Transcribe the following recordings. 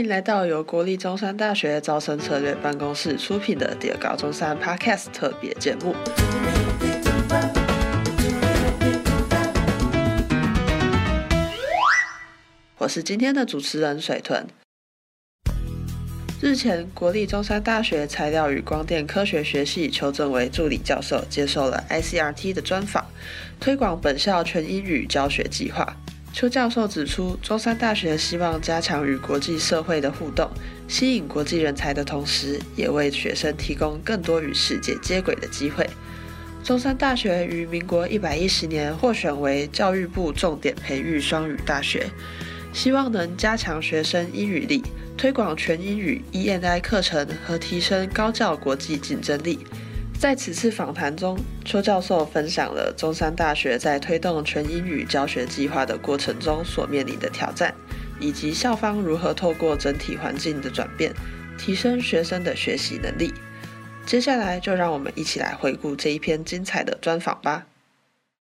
迎来到由国立中山大学招生策略办公室出品的《第二高中山 Podcast》特别节目。我是今天的主持人水豚。日前，国立中山大学材料与光电科学学系邱正为助理教授接受了 ICRT 的专访，推广本校全英语教学计划。邱教授指出，中山大学希望加强与国际社会的互动，吸引国际人才的同时，也为学生提供更多与世界接轨的机会。中山大学于民国一百一十年获选为教育部重点培育双语大学，希望能加强学生英语力。推广全英语 E N I 课程和提升高教国际竞争力。在此次访谈中，邱教授分享了中山大学在推动全英语教学计划的过程中所面临的挑战，以及校方如何透过整体环境的转变，提升学生的学习能力。接下来就让我们一起来回顾这一篇精彩的专访吧。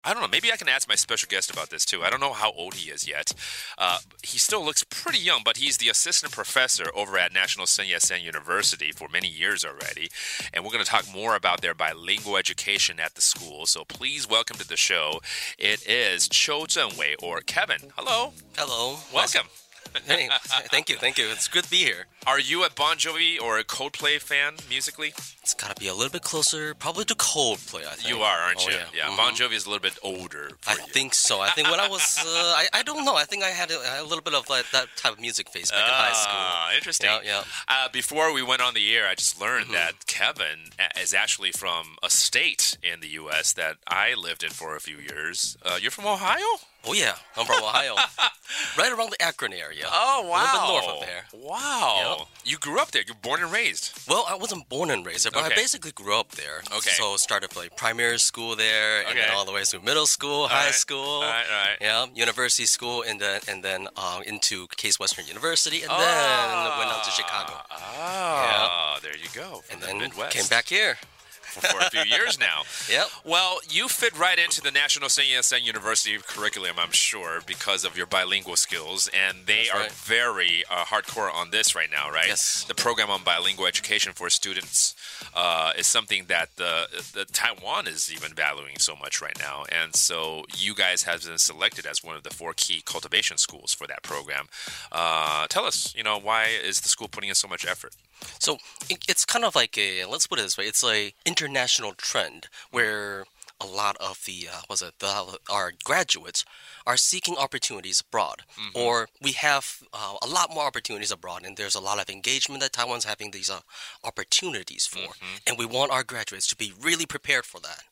I don't know. Maybe I can ask my special guest about this too. I don't know how old he is yet. Uh, he still looks pretty young, but he's the assistant professor over at National Sun Yat-sen University for many years already. And we're going to talk more about their bilingual education at the school. So please welcome to the show. It is Cho Zhenwei or Kevin. Hello. Hello. Welcome. Hey, thank you, thank you. It's good to be here. Are you a Bon Jovi or a Coldplay fan musically? It's got to be a little bit closer, probably to Coldplay. I think. You are, aren't Oh, you? yeah. Mhm. Bon Jovi is a little bit older. For I you. think so. I think when I was, uh, I, I don't know. I think I had a, a little bit of like that type of music phase back in high school. Ah, interesting. Yeah, yeah. Uh, before we went on the air, I just learned Mm-hmm. that Kevin is actually from a state in the U.S. that I lived in for a few years. Uh, you're from Ohio? Oh yeah, I'm from Ohio, right around the Akron area. Oh, wow. A little bit north of there. Wow. Yep. You grew up there. You're born and raised. Well, I wasn't born and raised there, but Okay. I basically grew up there. Okay. So started like primary school there, and then all the way through middle school, high right. school, All right, all right. yeah, university school, and then and then uh, into Case Western University, and Ah. then went on to Chicago, Oh, there you go. And the then Midwest. came back here. For, a few years now. Yep. Well, you fit right into the National Yat-sen University curriculum, I'm sure, because of your bilingual skills, and they That's are right. very uh, hardcore on this right now, right? Yes. The program on bilingual education for students uh, is something that the, the Taiwan is even valuing so much right now, and so you guys have been selected as one of the four key cultivation schools for that program. Uh, tell us, you know, why is the school putting in so much effort? So it, it's kind of like a let's put it this way: it's a international trend where a lot of the uh, was it the, our graduates are seeking opportunities abroad, or we have uh, a lot more opportunities abroad, and there's a lot of engagement that Taiwan's having these uh, opportunities for, and we want our graduates to be really prepared for that.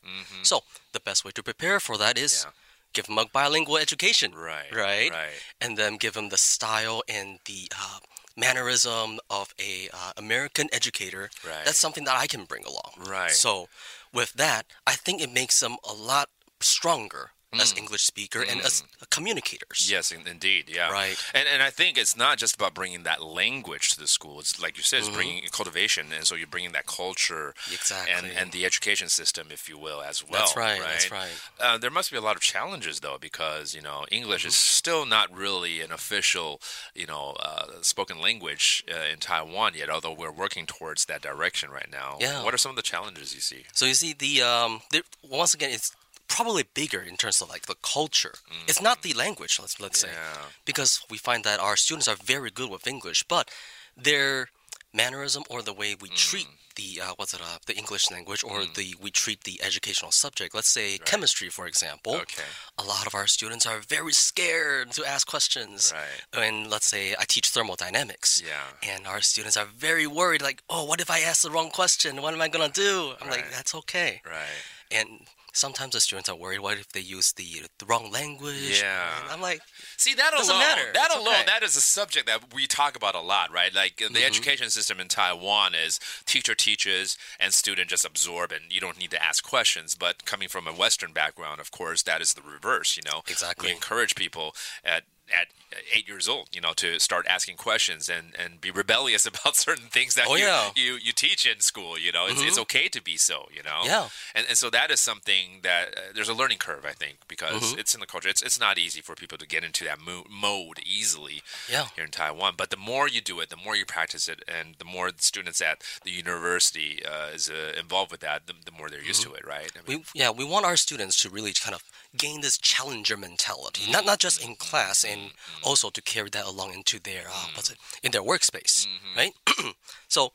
So the best way to prepare for that is. Yeah. Give them a bilingual education, Right, Right, right. and then give them the style and the uh, mannerism of a uh, American educator. Right. That's something that I can bring along. Right. So, with that, I think it makes them a lot stronger as English speaker and as communicators. Yes, in, indeed, yeah. Right. And and I think it's not just about bringing that language to the school. It's like you said, it's bringing cultivation, and so you're bringing that culture, Mm-hmm. Exactly. and and the education system, if you will, as well. That's right, that's right. Uh, there must be a lot of challenges though, because you know English is Mm-hmm. still not really an official, you know, uh, spoken language uh, in Taiwan yet. Although we're working towards that direction right now. Yeah. What are some of the challenges you see? So you see, the um, the, once again, it's probably bigger in terms of like the culture. It's not the language. Let's let's say Mm-hmm. Because we find that our students are very good with English, but their mannerism or the way we treat Mm. the uh, what's it uh, the English language or the we treat the educational subject. Let's say chemistry, for example. Okay. A lot of our students are very scared to ask questions. Right. And let's say I teach thermodynamics. Yeah. And our students are very worried, like, oh, what if I ask the wrong question? What am I gonna do? I'm like, that's okay. Right. And sometimes the students are worried, what if they use the the wrong language? Yeah. And I'm like, See that Doesn't alone. matter. That It's alone. okay. That is a subject that we talk about a lot, right? Like the Mm-hmm. education system in Taiwan is teacher teaches and student just absorb, and you don't need to ask questions. But coming from a Western background, of course, that is the reverse. You know, Exactly. We encourage people at at eight years old, you know, to start asking questions and, and be rebellious about certain things that Oh, you, yeah. Mm-hmm. you you teach in school. You know, it's, it's okay to be so. You know, Yeah. and and so that is something that uh, there's a learning curve, I think, because Mm-hmm. it's in the culture. It's it's not easy for people to get into that mo- mode easily Yeah. here in Taiwan. But the more you do it, the more you practice it, and the more the students at the university uh, is uh, involved with that, the, the more they're used to it, right? I mean, we yeah we want our students to really kind of gain this challenger mentality not not just in class and also to carry that along into their uh, what's it in their workspace right so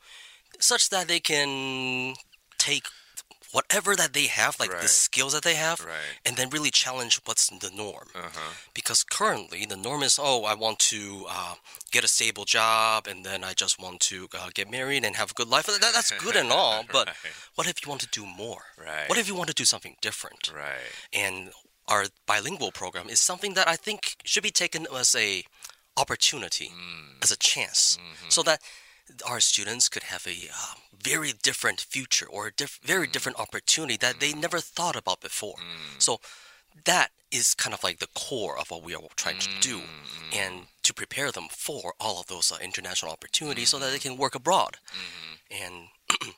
such that they can take whatever that they have like Right. the skills that they have Right. and then really challenge what's the norm uh-huh. because currently the norm is oh i want to uh, get a stable job and then i just want to uh, get married and have a good life that, that's good and all but Right. what if you want to do more Right. what if you want to do something different Right. and our bilingual program is something that i think should be taken as a opportunity Mm. as a chance Mm-hmm. so that our students could have a uh, very different future or a diff- Mm. very different opportunity that they never thought about before so that is kind of like the core of what we are trying to do Mm-hmm. and to prepare them for all of those uh, international opportunities so that they can work abroad Mm-hmm. and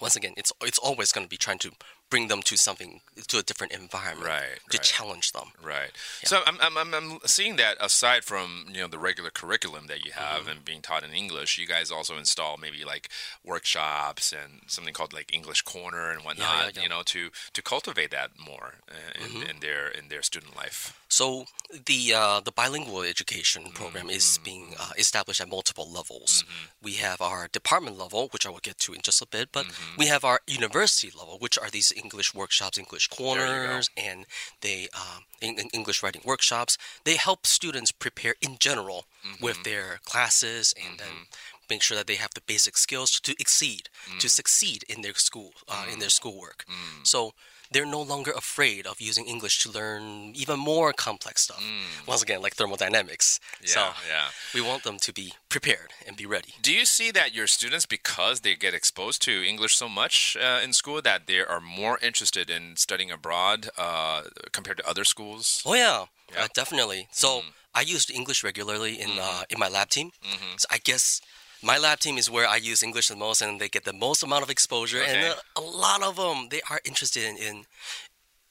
once again it's it's always going to be trying to bring them to something to a different environment Right, to right. challenge them Right. So I'm, I'm, I'm, I'm seeing that aside from you know the regular curriculum that you have Mm-hmm. and being taught in English, you guys also install maybe like workshops and something called like English Corner and whatnot. yeah, yeah. You know, to to cultivate that more uh, in, Mm-hmm. in their in their student life. So the uh, the bilingual education program is Mm-hmm. being uh, established at multiple levels. We have our department level, which I will get to in just a bit, but Mm-hmm. we have our university level, which are these English workshops, English corners, and they um, in, in English writing workshops. They help students prepare in general Mm-hmm. with their classes and then make sure that they have the basic skills to exceed, Mm. to succeed in their school, uh, in their schoolwork. So they're no longer afraid of using English to learn even more complex stuff. Once again, like thermodynamics. so Mm. Yeah, yeah. we want them to be prepared and be ready. Do you see that your students, because they get exposed to English so much uh, in school, that they are more interested in studying abroad uh, compared to other schools? Oh yeah, Yeah. Mm. Uh, definitely. So I used English regularly in uh, in my lab team. Mm-hmm. So I guess my lab team is where I use English the most, and they get the most amount of exposure. And Okay. uh, a lot of them they are interested in, in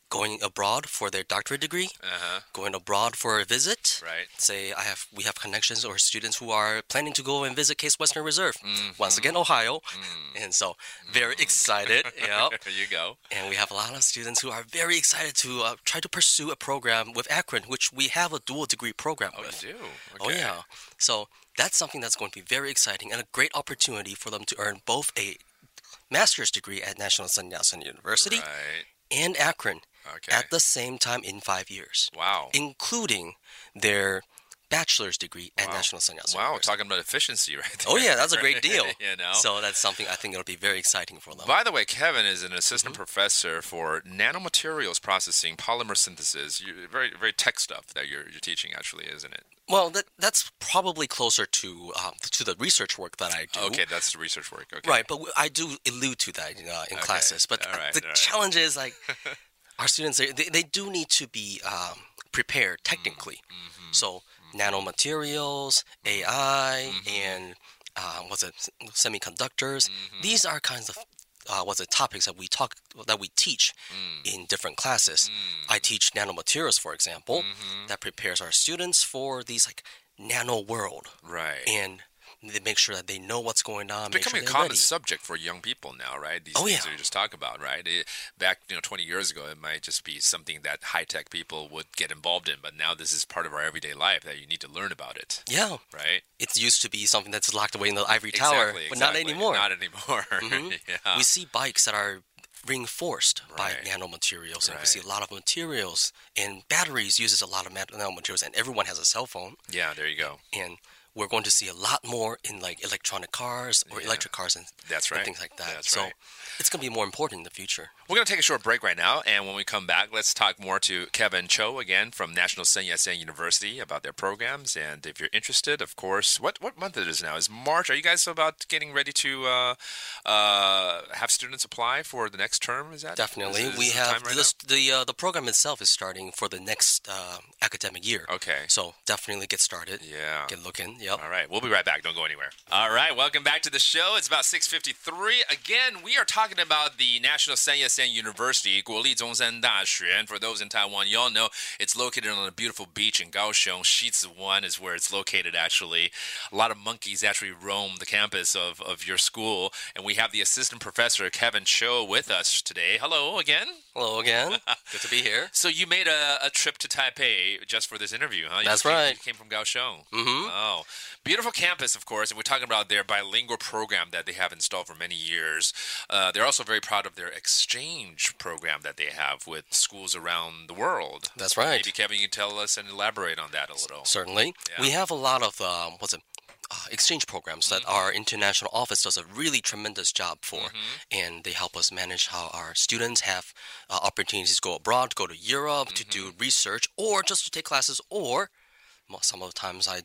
going abroad for their doctorate degree, Uh-huh. going abroad for a visit. Right. Say I have we have connections or students who are planning to go and visit Case Western Reserve. Mm-hmm. Once again, Ohio, Mm. and so very excited. yeah. There you go. And we have a lot of students who are very excited to uh, try to pursue a program with Akron, which we have a dual degree program Oh, with. you do? Oh, yeah. So that's something that's going to be very exciting and a great opportunity for them to earn both a master's degree at National Sun Yat-sen University Right. and Akron Okay. at the same time in five years, wow. including their bachelor's degree at Wow. National Sun Yat-sen Wow, University. talking about efficiency right there. Oh, yeah, that's a great deal. you know? So that's something I think it'll be very exciting for them. By the way, Kevin is an assistant Mm-hmm. professor for nanomaterials processing, polymer synthesis. You, very, very tech stuff that you're, you're teaching, actually, isn't it? Well, that, that's probably closer to um, to the research work that I do. Okay, that's the research work. Okay. Right, but I do allude to that uh, in Okay, classes. But right, the right. challenge is like our students they, they, they do need to be um, prepared technically. Mm-hmm. So nanomaterials, AI, Mm-hmm. and uh, what's it semiconductors. Mm-hmm. These are kinds of uh, what's the topics that we talk that we teach Mm. in different classes. I teach nanomaterials, for example, Mm-hmm. that prepares our students for these like nano world Right. and they make sure that they know what's going on. sure becoming a common ready. subject for young people now, right? These Oh, things yeah. that you just talk about, right? It, back, you know, 20 years ago, it might just be something that high tech people would get involved in, but now this is part of our everyday life that you need to learn about it, Yeah, right? it used to be something that's locked away in the ivory tower, exactly, but not anymore. Not anymore. Mhm. yeah. We see bikes that are reinforced Right. by nanomaterials, and we see a lot of materials. And batteries uses a lot of mat- nanomaterials, and everyone has a cell phone. yeah, there you go. And we're going to see a lot more in like electronic cars or Yeah. electric cars and, That's and things like that. That's so right. it's going to be more important in the future. We're going to take a short break right now, and when we come back, let's talk more to Kevin Cho again from National Sun Yat-sen University about their programs. And if you're interested, of course, what what month it is now? Is March? Are you guys about getting ready to uh, uh, have students apply for the next term? Is that Definitely, is- is we the have right this, the uh, the program itself is starting for the next uh, academic year. Okay. So definitely get started. Yeah. Get looking. Yep. All right, we'll be right back. Don't go anywhere. All right, welcome back to the show. It's about 6:53. Again, we are talking about the National Sun Yat-sen University, Guoli Zhongzhen Daxue. And for those in Taiwan, y'all know it's located on a beautiful beach in Kaohsiung. Sizihwan is where it's located. Actually, a lot of monkeys actually roam the campus of of your school, and we have the assistant professor Kevin Cho with us today. Hello again. Hello again. Good to be here. So you made a, a trip to Taipei just for this interview, huh? You That's came- right. You came from Kaohsiung. Mhm. Oh, beautiful campus, of course. And we're talking about their bilingual program that they have installed for many years. Uh, they're also very proud of their exchange program that they have with schools around the world. That's right. Maybe Kevin, you can tell us and elaborate on that a little. Certainly. Yeah. We have a lot of um, what's it? Uh, exchange programs that Mm-hmm. our international office does a really tremendous job for, Mm-hmm. and they help us manage how our students have uh, opportunities to go abroad, to go to Europe, to do Mm-hmm. research, or just to take classes, or well, some of the times I,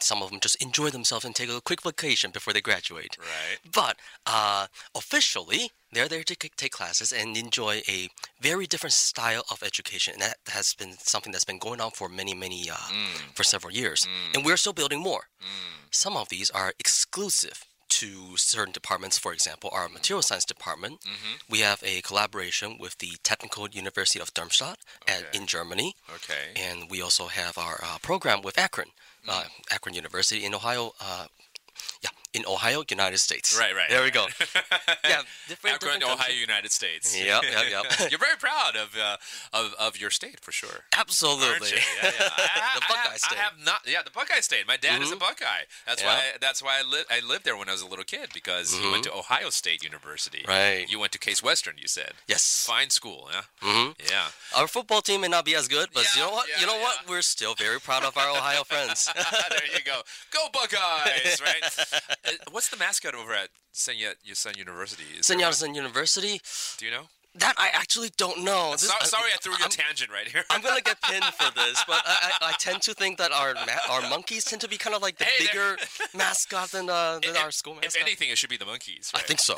some of them just enjoy themselves and take a quick vacation before they graduate. Right. But uh, officially, they're there to take classes and enjoy a very different style of education. And that has been something that's been going on for many, many, uh, Mm. for several years. And we're still building more. Some of these are exclusive to certain departments. For example, our material science department, Mm-hmm. we have a collaboration with the Technical University of Darmstadt at, in Germany. Okay. And we also have our uh, program with Akron, uh, Mm. Akron University in Ohio. Uh, yeah, in Ohio, United States. Right, right. There we go. yeah, different, different Ohio. United States. Yep, yep, yep. You're very proud of, uh, of of your state for sure. Absolutely. Yeah, yeah. I, I- the I Buckeye have, State. I have not. Yeah, the Buckeye State. My dad is a Mhm. Buckeye. That's Yeah. why. That's why I lived. I lived there when I was a little kid because he went to Ohio State University. Mm-hmm. Right. You went to Case Western. You said. Yes. Fine school. Yeah. hmm Yeah. Our football team may not be as good, but you know what? yeah, you know what? We're still very proud of our Ohio friends. there you go. Go Buckeyes! Right. What's the mascot over at Sen Yat Sun University? Is University. Do you know? That I actually don't know. This- So- sorry, I threw you a tangent right here. I'm gonna get pinned for this, but I, I, I tend to think that our ma- our monkeys tend to be kind of like the Hey, bigger mascot than uh, than If- our school mascot. If anything, it should be the monkeys. I think so.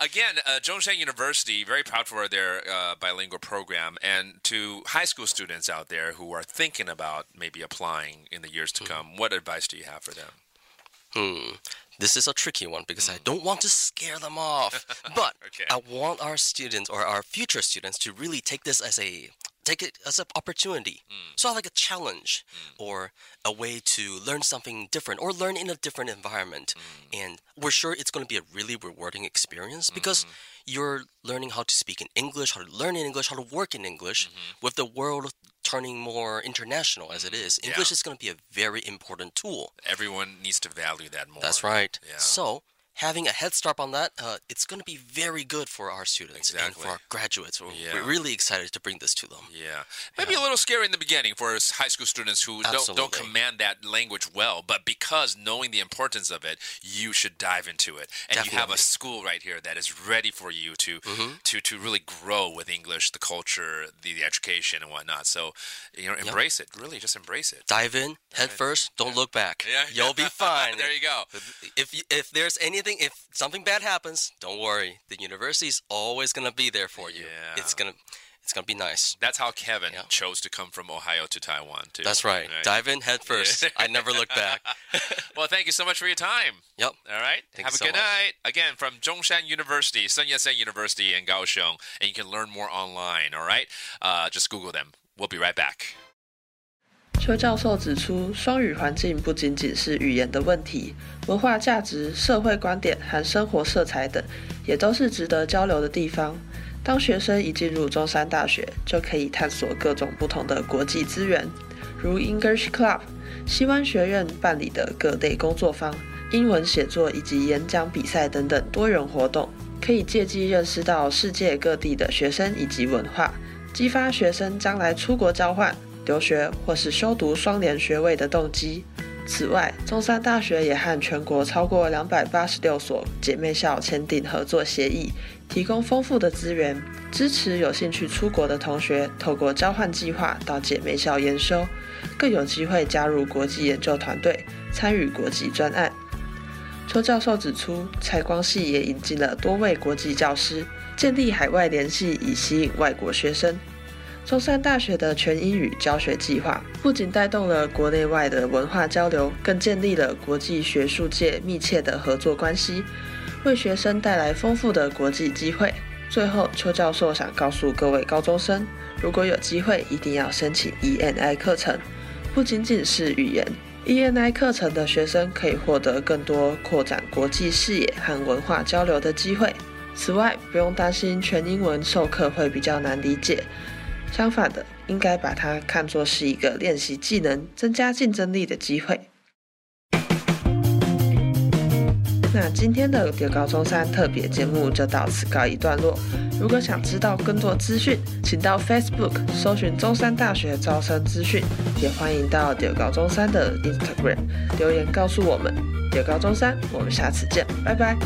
Again, uh, Zhongshan University, very proud for their uh, bilingual program. And to high school students out there who are thinking about maybe applying in the years to come, what advice do you have for them? Hmm. This is a tricky one because I hmm. don't want to scare them off. But Okay. I want our students or our future students to really take this as a take it as an opportunity. Hmm. So like a challenge hmm. or a way to learn something different or learn in a different environment. And we're sure it's going to be a really rewarding experience because you're learning how to speak in English, how to learn in English, how to work in English mm-hmm. with the world turning more international as it is. Yeah. English is going to be a very important tool. Everyone needs to value that more. That's right. Yeah. So having a head start on that, uh, it's going to be very good for our students and for our graduates. We're, Yeah. we're really excited to bring this to them. Yeah, maybe a little scary in the beginning for high school students who don't don't command that language well. But because knowing the importance of it, you should dive into it, and you have a Mm-hmm. school right here that is ready for you to to to really grow with English, the culture, the, the education, and whatnot. So, you know, embrace it. Really, just embrace it. Dive in, head first, don't look back. Yeah, You'll be fine. there you go. If you, if there's anything, if something bad happens, don't worry. The university's always gonna be there for you. Yeah. It's gonna it's gonna be nice. That's how Kevin Yeah. chose to come from Ohio to Taiwan too. That's right. Dive in head first. I never look back. Well, thank you so much for your time. Yep. All right. Thank Have a so good much. night. Again, from Zhongshan University, Sun Yat-sen University in Kaohsiung, and you can learn more online. All right. Uh, just Google them. We'll be right back. 邱教授指出，双语环境不仅仅是语言的问题，文化价值、社会观点和生活色彩等，也都是值得交流的地方。当学生一进入中山大学，就可以探索各种不同的国际资源，如 English Club、西湾学院办理的各类工作坊、英文写作以及演讲比赛等等多元活动，可以借机认识到世界各地的学生以及文化，激发学生将来出国交换、留学或是修读双联学位的动机。此外，中山大学也和全国超过两百八十六所姐妹校签订合作协议，提供丰富的资源，支持有兴趣出国的同学透过交换计划到姐妹校研修，更有机会加入国际研究团队，参与国际专案。邱教授指出，蔡光系也引进了多位国际教师，建立海外联系，以吸引外国学生。中山大学的全英语教学计划不仅带动了国内外的文化交流，更建立了国际学术界密切的合作关系，为学生带来丰富的国际机会。最后，邱教授想告诉各位高中生，如果有机会，一定要申请 ENI 课程，不仅仅是语言，ENI 课程的学生可以获得更多扩展国际视野和文化交流的机会。此外，不用担心全英文授课会比较难理解。相反的，应该把它看作是一个练习技能、增加竞争力的机会。那今天的丢高中山特别节目就到此告一段落。如果想知道更多资讯，请到 Facebook 搜寻中山大学招生资讯，也欢迎到丢高中山的 Instagram 留言告诉我们。丢高中山，我们下次见，拜拜。